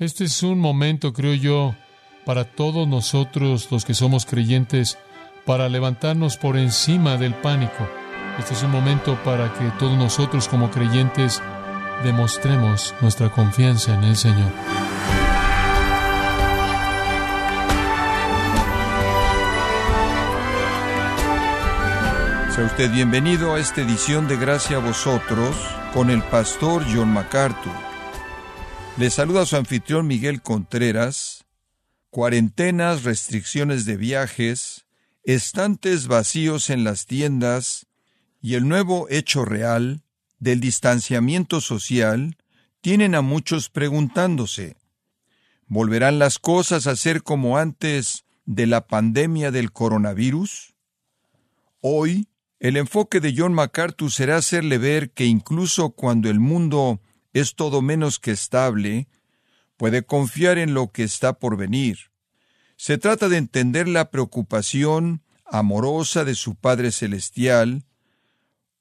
Este es un momento, creo yo, para todos nosotros los que somos creyentes, para levantarnos por encima del pánico. Este es un momento para que todos nosotros como creyentes demostremos nuestra confianza en el Señor. Sea usted bienvenido a esta edición de Gracia a vosotros con el pastor John MacArthur. Le saluda su anfitrión Miguel Contreras. Cuarentenas, restricciones de viajes, estantes vacíos en las tiendas y el nuevo hecho real del distanciamiento social tienen a muchos preguntándose, ¿volverán las cosas a ser como antes de la pandemia del coronavirus? Hoy, el enfoque de John MacArthur será hacerle ver que incluso cuando el mundo es todo menos que estable, puede confiar en lo que está por venir. Se trata de entender la preocupación amorosa de su Padre Celestial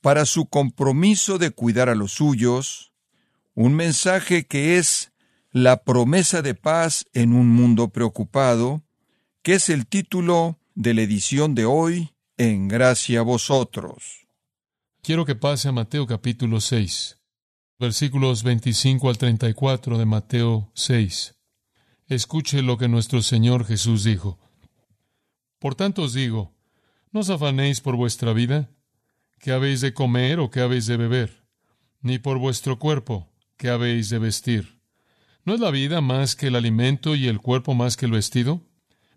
para su compromiso de cuidar a los suyos, un mensaje que es la promesa de paz en un mundo preocupado, que es el título de la edición de hoy en Gracia a vosotros. Quiero que pase a Mateo capítulo 6, versículos 25 al 34 de Mateo 6. Escuche lo que nuestro Señor Jesús dijo. Por tanto os digo, no os afanéis por vuestra vida, qué habéis de comer o qué habéis de beber, ni por vuestro cuerpo, qué habéis de vestir. ¿No es la vida más que el alimento y el cuerpo más que el vestido?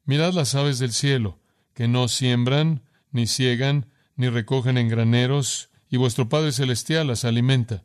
Mirad las aves del cielo, que no siembran, ni ciegan, ni recogen en graneros, y vuestro Padre Celestial las alimenta.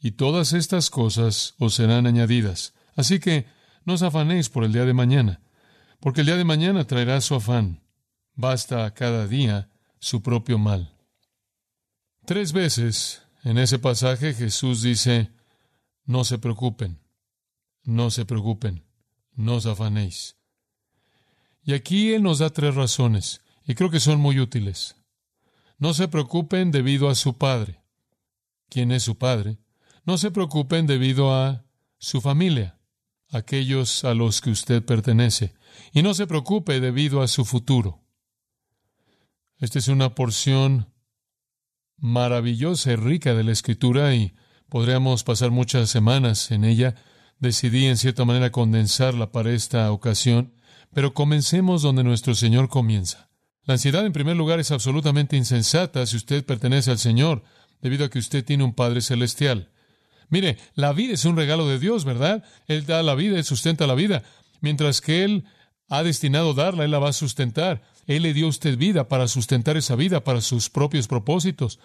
y todas estas cosas os serán añadidas. Así que no os afanéis por el día de mañana, porque el día de mañana traerá su afán. Basta a cada día su propio mal. Tres veces en ese pasaje Jesús dice, no se preocupen, no se preocupen, no os afanéis. Y aquí Él nos da tres razones, y creo que son muy útiles. No se preocupen debido a su Padre. ¿Quién es su Padre? No se preocupen debido a su familia, aquellos a los que usted pertenece. Y no se preocupe debido a su futuro. Esta es una porción maravillosa y rica de la Escritura y podríamos pasar muchas semanas en ella. Decidí en cierta manera condensarla para esta ocasión, pero comencemos donde nuestro Señor comienza. La ansiedad, en primer lugar, es absolutamente insensata si usted pertenece al Señor, debido a que usted tiene un Padre Celestial. Mire, la vida es un regalo de Dios, ¿verdad? Él da la vida, Él sustenta la vida. Mientras que Él ha destinado darla, Él la va a sustentar. Él le dio a usted vida para sustentar esa vida, para sus propios propósitos.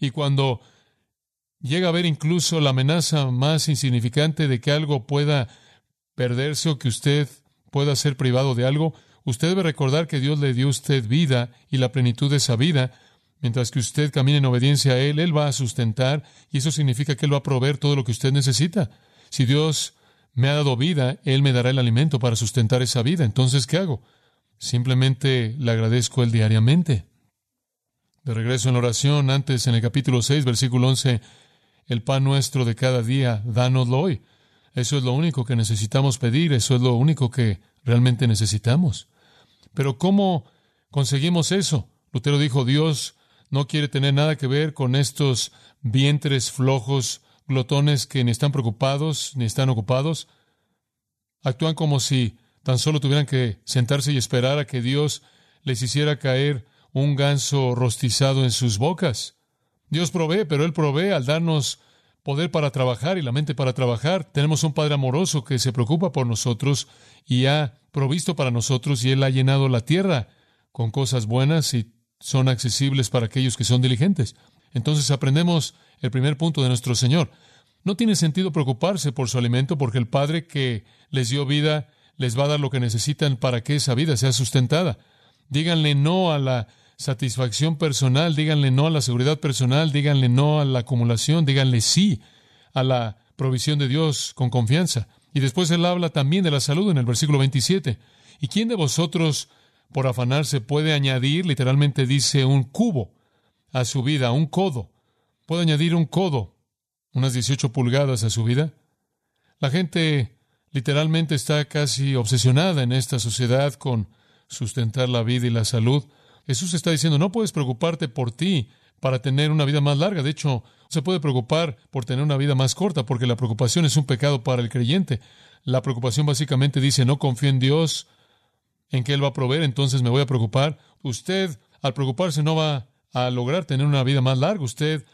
Y cuando llega a haber incluso la amenaza más insignificante de que algo pueda perderse o que usted pueda ser privado de algo, Usted debe recordar que Dios le dio a usted vida y la plenitud de esa vida. Mientras que usted camine en obediencia a Él, Él va a sustentar y eso significa que Él va a proveer todo lo que usted necesita. Si Dios me ha dado vida, Él me dará el alimento para sustentar esa vida. Entonces, ¿qué hago? Simplemente le agradezco Él diariamente. De regreso en la oración, antes en el capítulo 6, versículo 11, el pan nuestro de cada día, dánoslo hoy. Eso es lo único que necesitamos pedir, eso es lo único que realmente necesitamos. Pero ¿cómo conseguimos eso? Lutero dijo, Dios no quiere tener nada que ver con estos vientres flojos, glotones que ni están preocupados ni están ocupados. Actúan como si tan solo tuvieran que sentarse y esperar a que Dios les hiciera caer un ganso rostizado en sus bocas. Dios provee, pero Él provee al darnos poder para trabajar y la mente para trabajar. Tenemos un Padre amoroso que se preocupa por nosotros y ha provisto para nosotros y Él ha llenado la tierra con cosas buenas y son accesibles para aquellos que son diligentes. Entonces aprendemos el primer punto de nuestro Señor. No tiene sentido preocuparse por su alimento porque el Padre que les dio vida les va a dar lo que necesitan para que esa vida sea sustentada. Díganle no a la satisfacción personal, díganle no a la seguridad personal, díganle no a la acumulación, díganle sí a la provisión de Dios con confianza. Y después él habla también de la salud en el versículo 27. ¿Y quién de vosotros, por afanarse, puede añadir, literalmente dice, un cubo a su vida, un codo? ¿Puede añadir un codo, unas 18 pulgadas a su vida? La gente literalmente está casi obsesionada en esta sociedad con sustentar la vida y la salud. Jesús está diciendo, no puedes preocuparte por ti para tener una vida más larga. De hecho, se puede preocupar por tener una vida más corta, porque la preocupación es un pecado para el creyente. La preocupación básicamente dice, no confío en Dios, en que Él va a proveer, entonces me voy a preocupar. Usted, al preocuparse, no va a lograr tener una vida más larga. Usted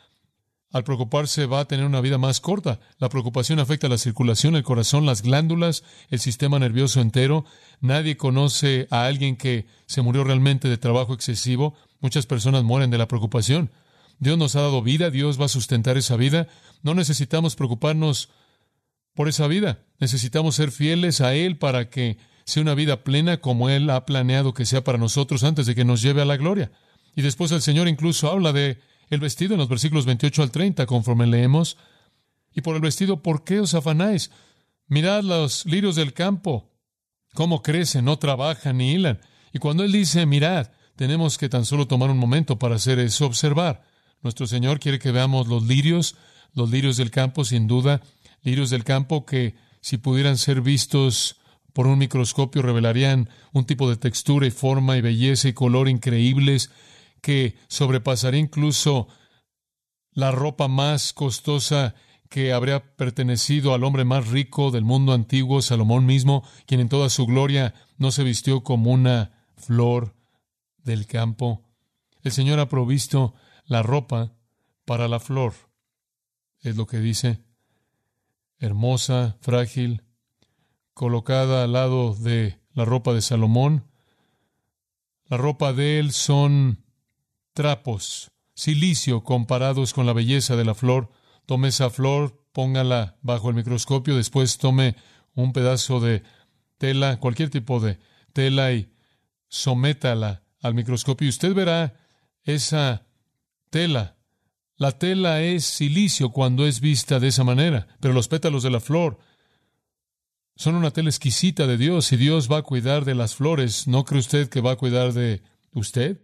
al preocuparse va a tener una vida más corta. La preocupación afecta la circulación, el corazón, las glándulas, el sistema nervioso entero. Nadie conoce a alguien que se murió realmente de trabajo excesivo. Muchas personas mueren de la preocupación. Dios nos ha dado vida, Dios va a sustentar esa vida. No necesitamos preocuparnos por esa vida. Necesitamos ser fieles a Él para que sea una vida plena como Él ha planeado que sea para nosotros antes de que nos lleve a la gloria. Y después el Señor incluso habla de el vestido en los versículos 28 al 30, conforme leemos. Y por el vestido, ¿por qué os afanáis? Mirad los lirios del campo, cómo crecen, no trabajan ni hilan. Y cuando Él dice, mirad, tenemos que tan solo tomar un momento para hacer eso, observar. Nuestro Señor quiere que veamos los lirios, los lirios del campo, sin duda, lirios del campo que si pudieran ser vistos por un microscopio revelarían un tipo de textura y forma y belleza y color increíbles que sobrepasaría incluso la ropa más costosa que habría pertenecido al hombre más rico del mundo antiguo, Salomón mismo, quien en toda su gloria no se vistió como una flor del campo. El Señor ha provisto la ropa para la flor, es lo que dice, hermosa, frágil, colocada al lado de la ropa de Salomón. La ropa de él son trapos, silicio comparados con la belleza de la flor. Tome esa flor, póngala bajo el microscopio, después tome un pedazo de tela, cualquier tipo de tela y sométala al microscopio y usted verá esa tela. La tela es silicio cuando es vista de esa manera, pero los pétalos de la flor son una tela exquisita de Dios y Dios va a cuidar de las flores. ¿No cree usted que va a cuidar de usted?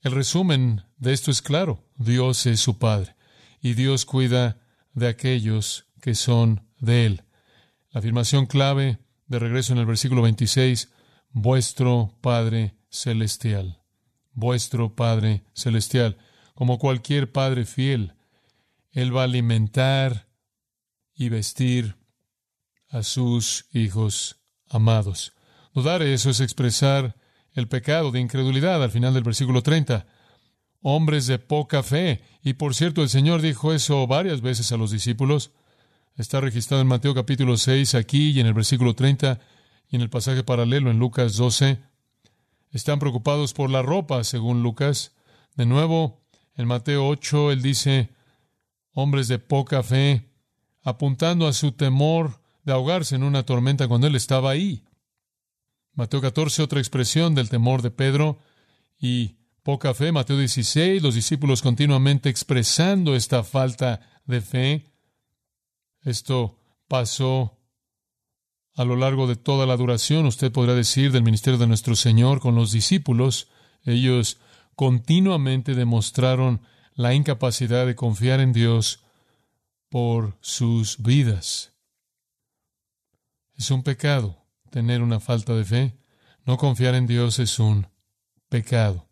El resumen de esto es claro. Dios es su Padre y Dios cuida de aquellos que son de Él. La afirmación clave de regreso en el versículo 26, vuestro Padre Celestial. Vuestro Padre Celestial. Como cualquier Padre fiel, Él va a alimentar y vestir a sus hijos amados. Dudar eso es expresar el pecado de incredulidad al final del versículo 30. Hombres de poca fe. Y por cierto, el Señor dijo eso varias veces a los discípulos. Está registrado en Mateo capítulo 6 aquí y en el versículo 30 y en el pasaje paralelo en Lucas 12. Están preocupados por la ropa, según Lucas. De nuevo, en Mateo 8, él dice, hombres de poca fe, apuntando a su temor de ahogarse en una tormenta cuando él estaba ahí. Mateo 14, otra expresión del temor de Pedro y poca fe. Mateo 16, los discípulos continuamente expresando esta falta de fe. Esto pasó a lo largo de toda la duración, usted podrá decir, del ministerio de nuestro Señor con los discípulos. Ellos continuamente demostraron la incapacidad de confiar en Dios por sus vidas. Es un pecado tener una falta de fe. No confiar en Dios es un pecado.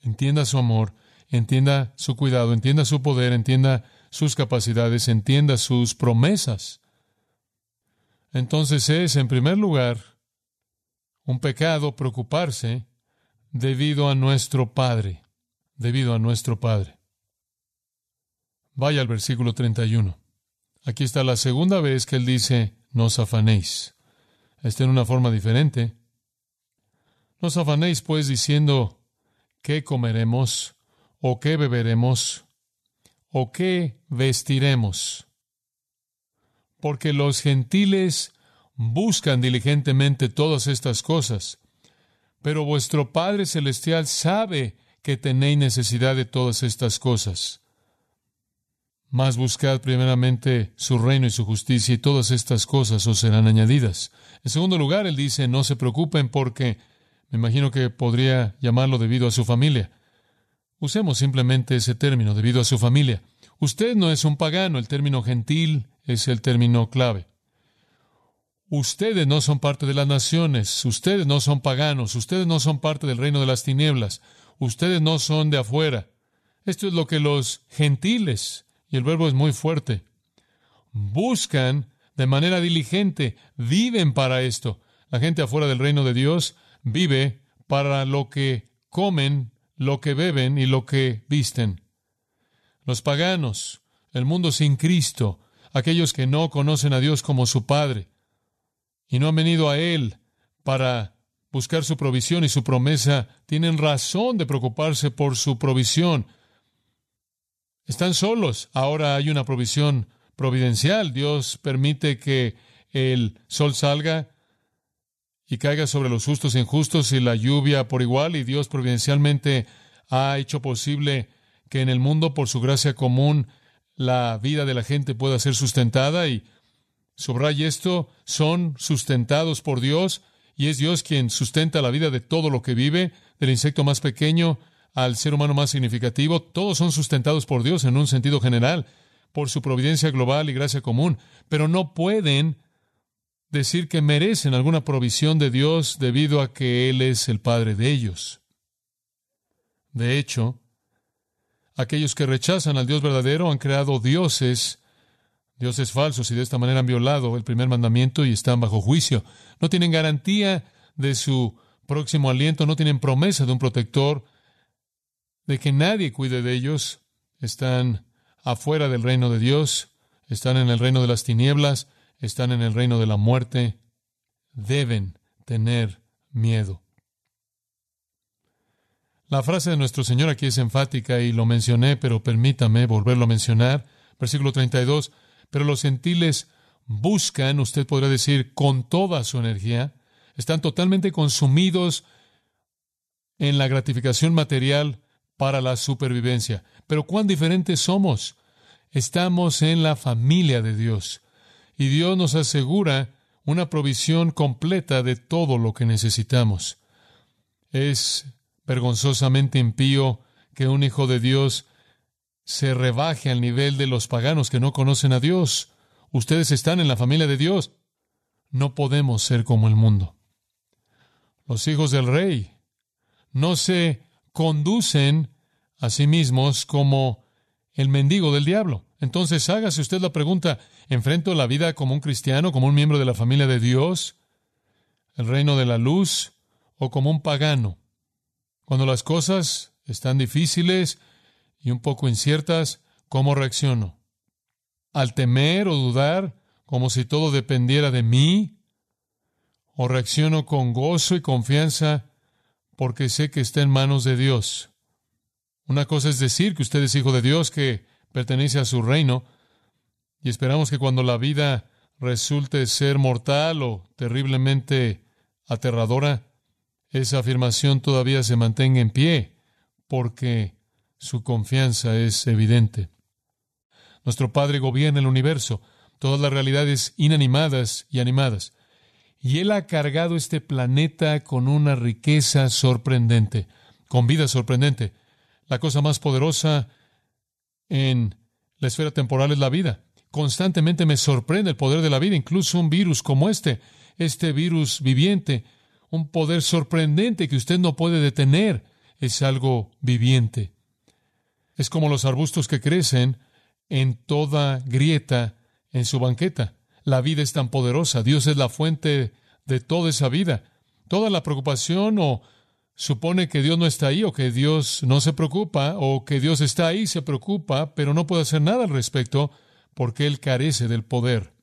Entienda su amor, entienda su cuidado, entienda su poder, entienda sus capacidades, entienda sus promesas. entonces es, en primer lugar, un pecado preocuparse debido a nuestro Padre, debido a nuestro Padre. Vaya al versículo 31. Aquí está la segunda vez que él dice, no os afanéis. Está en una forma diferente. No os afanéis, pues, diciendo, ¿qué comeremos? ¿O qué beberemos? ¿O qué vestiremos? Porque los gentiles buscan diligentemente todas estas cosas, pero vuestro Padre Celestial sabe que tenéis necesidad de todas estas cosas. Mas buscad primeramente su reino y su justicia y todas estas cosas os serán añadidas. En segundo lugar, él dice, no se preocupen porque, me imagino que podría llamarlo debido a su familia. Usemos simplemente ese término, debido a su familia. Usted no es un pagano, el término gentil es el término clave. Ustedes no son parte de las naciones, ustedes no son paganos, ustedes no son parte del reino de las tinieblas, ustedes no son de afuera. Esto es lo que los gentiles, y el verbo es muy fuerte, buscan de manera diligente, viven para esto. La gente afuera del reino de Dios vive para lo que comen, lo que beben y lo que visten. Los paganos, el mundo sin Cristo, aquellos que no conocen a Dios como su Padre, y no han venido a Él para buscar su provisión y su promesa, tienen razón de preocuparse por su provisión. Están solos. Ahora hay una provisión providencial. Dios permite que el sol salga y caiga sobre los justos e injustos y la lluvia por igual, y Dios providencialmente ha hecho posible que en el mundo, por su gracia común, la vida de la gente pueda ser sustentada y Subraya esto, son sustentados por Dios y es Dios quien sustenta la vida de todo lo que vive, del insecto más pequeño al ser humano más significativo. Todos son sustentados por Dios en un sentido general, por su providencia global y gracia común, pero no pueden decir que merecen alguna provisión de Dios debido a que Él es el Padre de ellos. De hecho, aquellos que rechazan al Dios verdadero han creado dioses dioses falsos y de esta manera han violado el primer mandamiento y están bajo juicio. No tienen garantía de su próximo aliento, no tienen promesa de un protector, de que nadie cuide de ellos. Están afuera del reino de Dios, están en el reino de las tinieblas, están en el reino de la muerte. Deben tener miedo. La frase de nuestro Señor aquí es enfática y lo mencioné, pero permítame volverlo a mencionar. Versículo 32. Pero los gentiles buscan, usted podría decir, con toda su energía, están totalmente consumidos en la gratificación material para la supervivencia. Pero cuán diferentes somos. Estamos en la familia de Dios y Dios nos asegura una provisión completa de todo lo que necesitamos. Es vergonzosamente impío que un hijo de Dios se rebaje al nivel de los paganos que no conocen a Dios. Ustedes están en la familia de Dios. No podemos ser como el mundo. Los hijos del rey no se conducen a sí mismos como el mendigo del diablo. Entonces hágase usted la pregunta, ¿enfrento la vida como un cristiano, como un miembro de la familia de Dios, el reino de la luz, o como un pagano? Cuando las cosas están difíciles, y un poco inciertas, ¿cómo reacciono? ¿Al temer o dudar como si todo dependiera de mí? ¿O reacciono con gozo y confianza porque sé que está en manos de Dios? Una cosa es decir que usted es hijo de Dios, que pertenece a su reino, y esperamos que cuando la vida resulte ser mortal o terriblemente aterradora, esa afirmación todavía se mantenga en pie, porque su confianza es evidente. Nuestro Padre gobierna el universo, todas las realidades inanimadas y animadas. Y Él ha cargado este planeta con una riqueza sorprendente, con vida sorprendente. La cosa más poderosa en la esfera temporal es la vida. Constantemente me sorprende el poder de la vida, incluso un virus como este, este virus viviente, un poder sorprendente que usted no puede detener, es algo viviente. Es como los arbustos que crecen en toda grieta en su banqueta. la vida es tan poderosa. Dios es la fuente de toda esa vida. Toda la preocupación o supone que Dios no está ahí o que Dios no se preocupa o que Dios está ahí, se preocupa, pero no puede hacer nada al respecto porque Él carece del poder.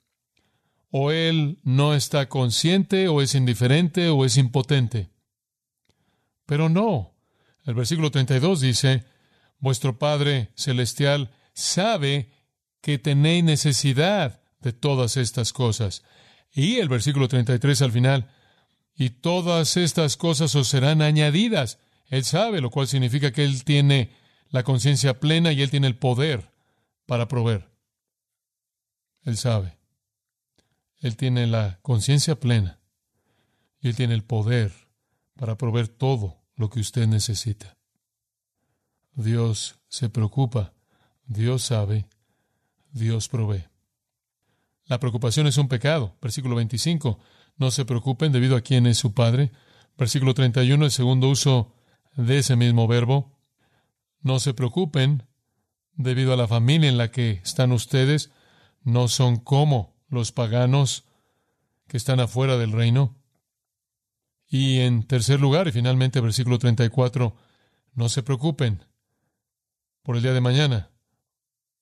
O Él no está consciente o es indiferente o es impotente. Pero no. El versículo 32 dice, vuestro Padre Celestial sabe que tenéis necesidad de todas estas cosas. Y el versículo 33 al final, y todas estas cosas os serán añadidas. Él sabe, lo cual significa que Él tiene la conciencia plena y Él tiene el poder para proveer. Él sabe. Él tiene la conciencia plena y Él tiene el poder para proveer todo lo que usted necesita. Dios se preocupa, Dios sabe, Dios provee. La preocupación es un pecado. Versículo 25. No se preocupen debido a quién es su Padre. Versículo 31, el segundo uso de ese mismo verbo. No se preocupen debido a la familia en la que están ustedes. No son como los paganos que están afuera del reino. Y en tercer lugar, y finalmente versículo 34, no se preocupen por el día de mañana,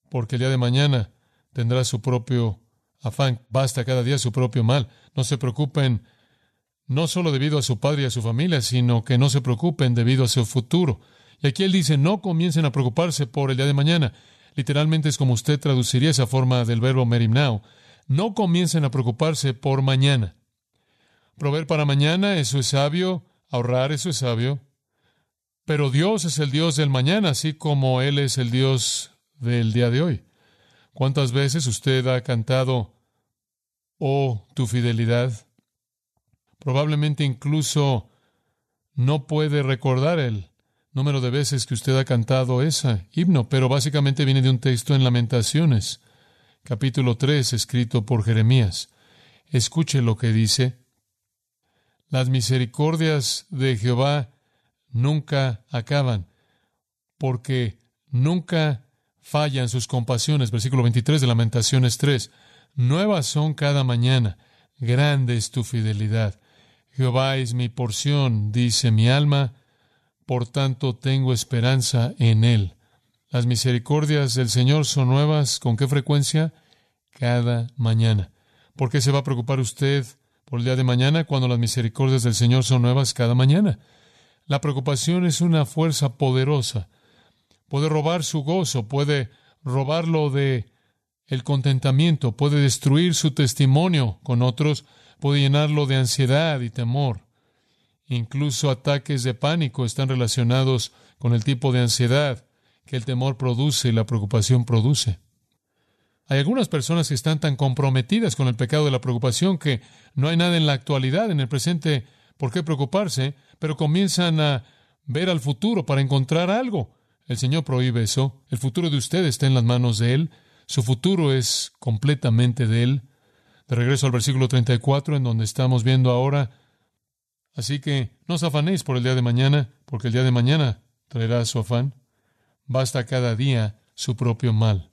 porque el día de mañana tendrá su propio afán, basta cada día su propio mal. No se preocupen no solo debido a su padre y a su familia, sino que no se preocupen debido a su futuro. Y aquí él dice, no comiencen a preocuparse por el día de mañana. Literalmente es como usted traduciría esa forma del verbo merimnao. No comiencen a preocuparse por mañana. Proveer para mañana, eso es sabio. Ahorrar, eso es sabio. Pero Dios es el Dios del mañana, así como Él es el Dios del día de hoy. ¿Cuántas veces usted ha cantado, oh, tu fidelidad? Probablemente incluso no puede recordar el número de veces que usted ha cantado ese himno, pero básicamente viene de un texto en Lamentaciones, capítulo 3, escrito por Jeremías. Escuche lo que dice. Las misericordias de Jehová nunca acaban, porque nunca fallan sus compasiones. Versículo 23 de Lamentaciones 3. Nuevas son cada mañana, grande es tu fidelidad. Jehová es mi porción, dice mi alma, por tanto tengo esperanza en él. Las misericordias del Señor son nuevas, ¿con qué frecuencia? Cada mañana. ¿Por qué se va a preocupar usted por el día de mañana cuando las misericordias del Señor son nuevas cada mañana? La preocupación es una fuerza poderosa puede robar su gozo, puede robarlo de el contentamiento, puede destruir su testimonio con otros, puede llenarlo de ansiedad y temor. Incluso ataques de pánico están relacionados con el tipo de ansiedad que el temor produce y la preocupación produce. Hay algunas personas que están tan comprometidas con el pecado de la preocupación que no hay nada en la actualidad, en el presente, por qué preocuparse, pero comienzan a ver al futuro para encontrar algo. El Señor prohíbe eso. El futuro de usted está en las manos de Él. Su futuro es completamente de Él. De regreso al versículo 34, en donde estamos viendo ahora. Así que no os afanéis por el día de mañana, porque el día de mañana traerá su afán. Basta cada día su propio mal.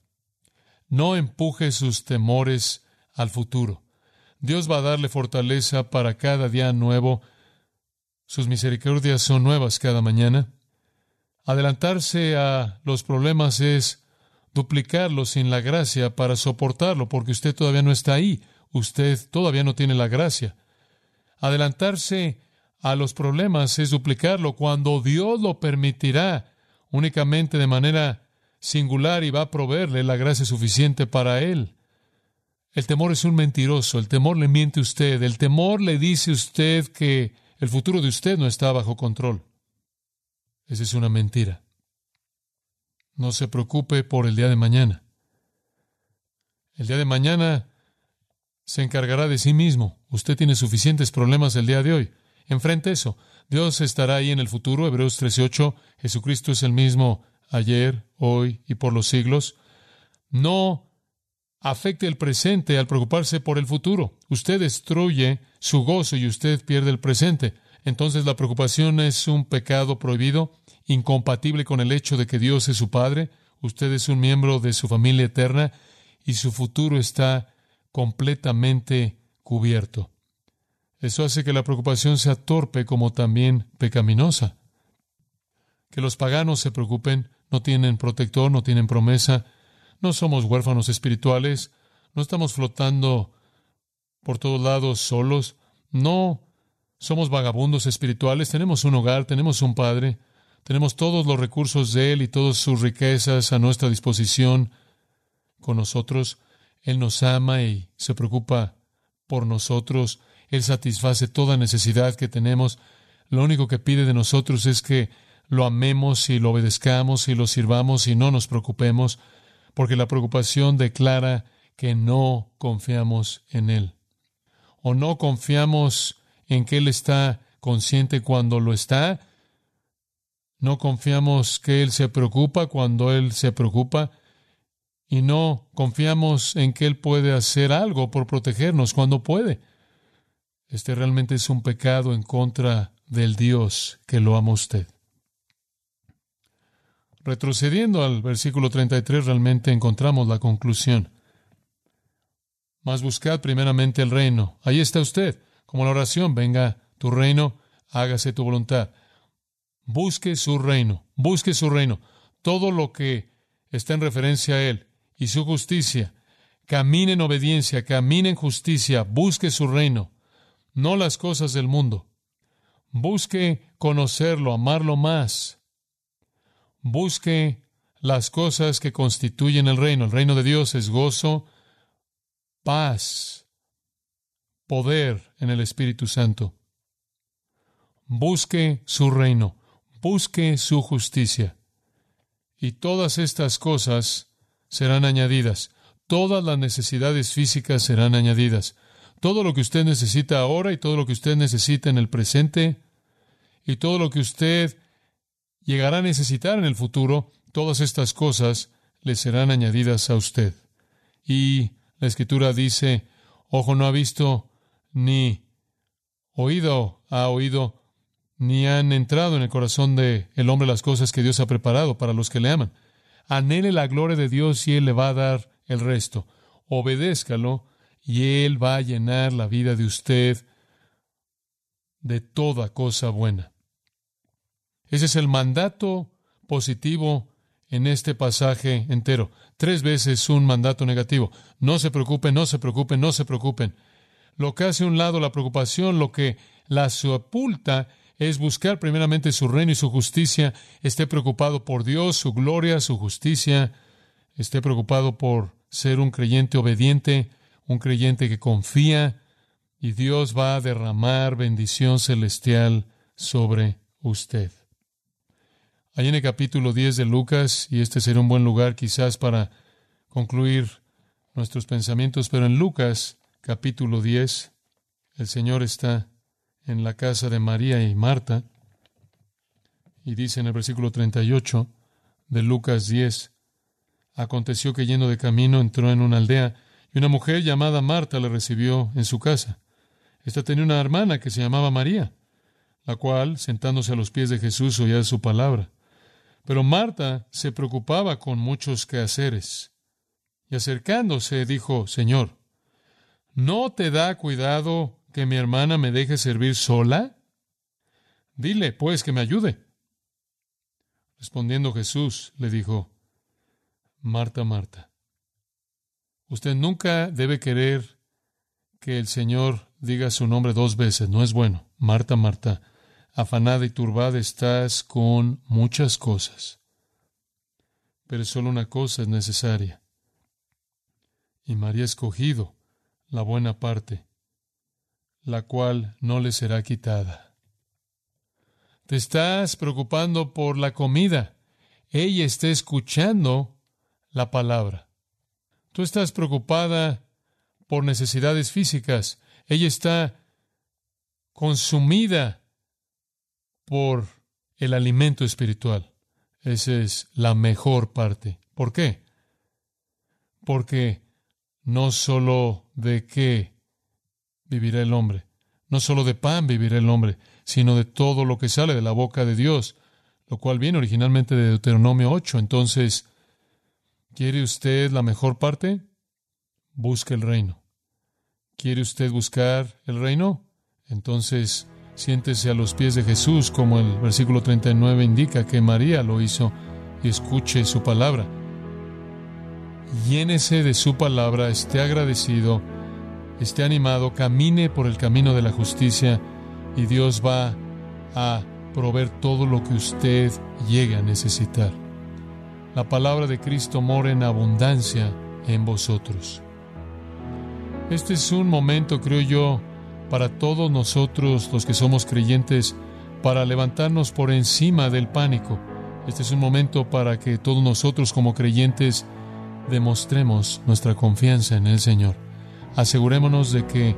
No empuje sus temores al futuro. Dios va a darle fortaleza para cada día nuevo. Sus misericordias son nuevas cada mañana. Adelantarse a los problemas es duplicarlos sin la gracia para soportarlo, porque usted todavía no está ahí, usted todavía no tiene la gracia. Adelantarse a los problemas es duplicarlo cuando Dios lo permitirá únicamente de manera singular y va a proveerle la gracia suficiente para él. El temor es un mentiroso, el temor le miente a usted, el temor le dice a usted que el futuro de usted no está bajo control. Esa es una mentira. No se preocupe por el día de mañana. El día de mañana se encargará de sí mismo. Usted tiene suficientes problemas el día de hoy. Enfrente eso. Dios estará ahí en el futuro. Hebreos 13:8. Jesucristo es el mismo ayer, hoy y por los siglos. No afecte el presente al preocuparse por el futuro. Usted destruye su gozo y usted pierde el presente. Entonces la preocupación es un pecado prohibido, incompatible con el hecho de que Dios es su Padre, usted es un miembro de su familia eterna y su futuro está completamente cubierto. Eso hace que la preocupación sea torpe como también pecaminosa. Que los paganos se preocupen, no tienen protector, no tienen promesa, no somos huérfanos espirituales, no estamos flotando por todos lados solos, no somos vagabundos espirituales, tenemos un hogar, tenemos un Padre, tenemos todos los recursos de Él y todas sus riquezas a nuestra disposición con nosotros. Él nos ama y se preocupa por nosotros. Él satisface toda necesidad que tenemos. Lo único que pide de nosotros es que lo amemos y lo obedezcamos y lo sirvamos y no nos preocupemos, porque la preocupación declara que no confiamos en Él. O no confiamos en que Él está consciente cuando lo está. No confiamos que Él se preocupa cuando Él se preocupa. Y no confiamos en que Él puede hacer algo por protegernos cuando puede. Este realmente es un pecado en contra del Dios que lo ama usted. Retrocediendo al versículo 33, realmente encontramos la conclusión. Mas buscad primeramente el reino. Ahí está usted, como la oración, venga tu reino, hágase tu voluntad. Busque su reino, busque su reino. Todo lo que está en referencia a Él y su justicia. Camine en obediencia, camine en justicia, busque su reino no las cosas del mundo. Busque conocerlo, amarlo más. Busque las cosas que constituyen el reino. El reino de Dios es gozo, paz, poder en el Espíritu Santo. Busque su reino, busque su justicia. Y todas estas cosas serán añadidas. Todas las necesidades físicas serán añadidas todo lo que usted necesita ahora y todo lo que usted necesita en el presente y todo lo que usted llegará a necesitar en el futuro, todas estas cosas le serán añadidas a usted. Y la escritura dice, ojo no ha visto, ni oído ha oído, ni han entrado en el corazón del el hombre las cosas que Dios ha preparado para los que le aman. Anhele la gloria de Dios y Él le va a dar el resto. Obedézcalo y Él va a llenar la vida de usted de toda cosa buena. Ese es el mandato positivo en este pasaje entero. Tres veces un mandato negativo. No se preocupen, no se preocupen, no se preocupen. Lo que hace a un lado la preocupación, lo que la sepulta, es buscar primeramente su reino y su justicia. Esté preocupado por Dios, su gloria, su justicia. Esté preocupado por ser un creyente obediente un creyente que confía y Dios va a derramar bendición celestial sobre usted. Hay en el capítulo 10 de Lucas, y este será un buen lugar quizás para concluir nuestros pensamientos, pero en Lucas capítulo 10, el Señor está en la casa de María y Marta, y dice en el versículo 38 de Lucas 10, aconteció que yendo de camino entró en una aldea, y una mujer llamada Marta le recibió en su casa. Esta tenía una hermana que se llamaba María, la cual, sentándose a los pies de Jesús, oía su palabra. Pero Marta se preocupaba con muchos quehaceres. Y acercándose dijo, Señor, ¿no te da cuidado que mi hermana me deje servir sola? Dile, pues, que me ayude. Respondiendo Jesús, le dijo, Marta, Marta, Usted nunca debe querer que el Señor diga su nombre dos veces. No es bueno. Marta, Marta, afanada y turbada estás con muchas cosas. Pero solo una cosa es necesaria. Y María ha escogido la buena parte, la cual no le será quitada. Te estás preocupando por la comida. Ella está escuchando la palabra. Tú estás preocupada por necesidades físicas. Ella está consumida por el alimento espiritual. Esa es la mejor parte. ¿Por qué? Porque no sólo de qué vivirá el hombre, no sólo de pan vivirá el hombre, sino de todo lo que sale de la boca de Dios, lo cual viene originalmente de Deuteronomio 8. Entonces, ¿Quiere usted la mejor parte? Busque el reino. ¿Quiere usted buscar el reino? Entonces, siéntese a los pies de Jesús, como el versículo 39 indica que María lo hizo, y escuche su palabra. Llénese de su palabra, esté agradecido, esté animado, camine por el camino de la justicia, y Dios va a proveer todo lo que usted llegue a necesitar. La palabra de Cristo mora en abundancia en vosotros. Este es un momento, creo yo, para todos nosotros los que somos creyentes, para levantarnos por encima del pánico. Este es un momento para que todos nosotros como creyentes demostremos nuestra confianza en el Señor. Asegurémonos de que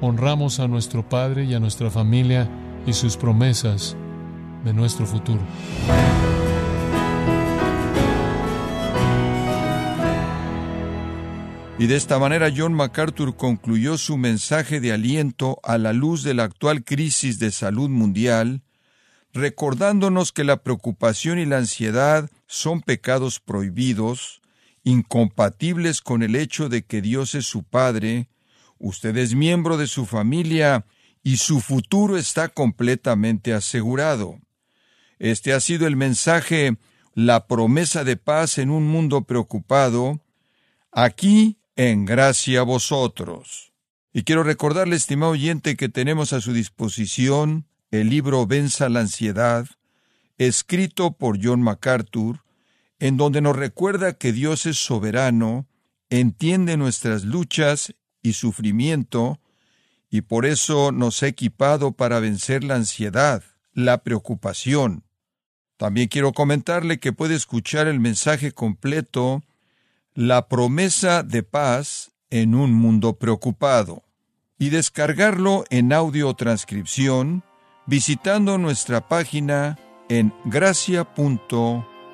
honramos a nuestro Padre y a nuestra familia y sus promesas de nuestro futuro. Y de esta manera John MacArthur concluyó su mensaje de aliento a la luz de la actual crisis de salud mundial, recordándonos que la preocupación y la ansiedad son pecados prohibidos, incompatibles con el hecho de que Dios es su Padre, usted es miembro de su familia y su futuro está completamente asegurado. Este ha sido el mensaje, la promesa de paz en un mundo preocupado, aquí en gracia a vosotros. Y quiero recordarle, estimado oyente, que tenemos a su disposición el libro Venza la ansiedad, escrito por John MacArthur, en donde nos recuerda que Dios es soberano, entiende nuestras luchas y sufrimiento, y por eso nos ha equipado para vencer la ansiedad, la preocupación. También quiero comentarle que puede escuchar el mensaje completo la promesa de paz en un mundo preocupado y descargarlo en audio transcripción visitando nuestra página en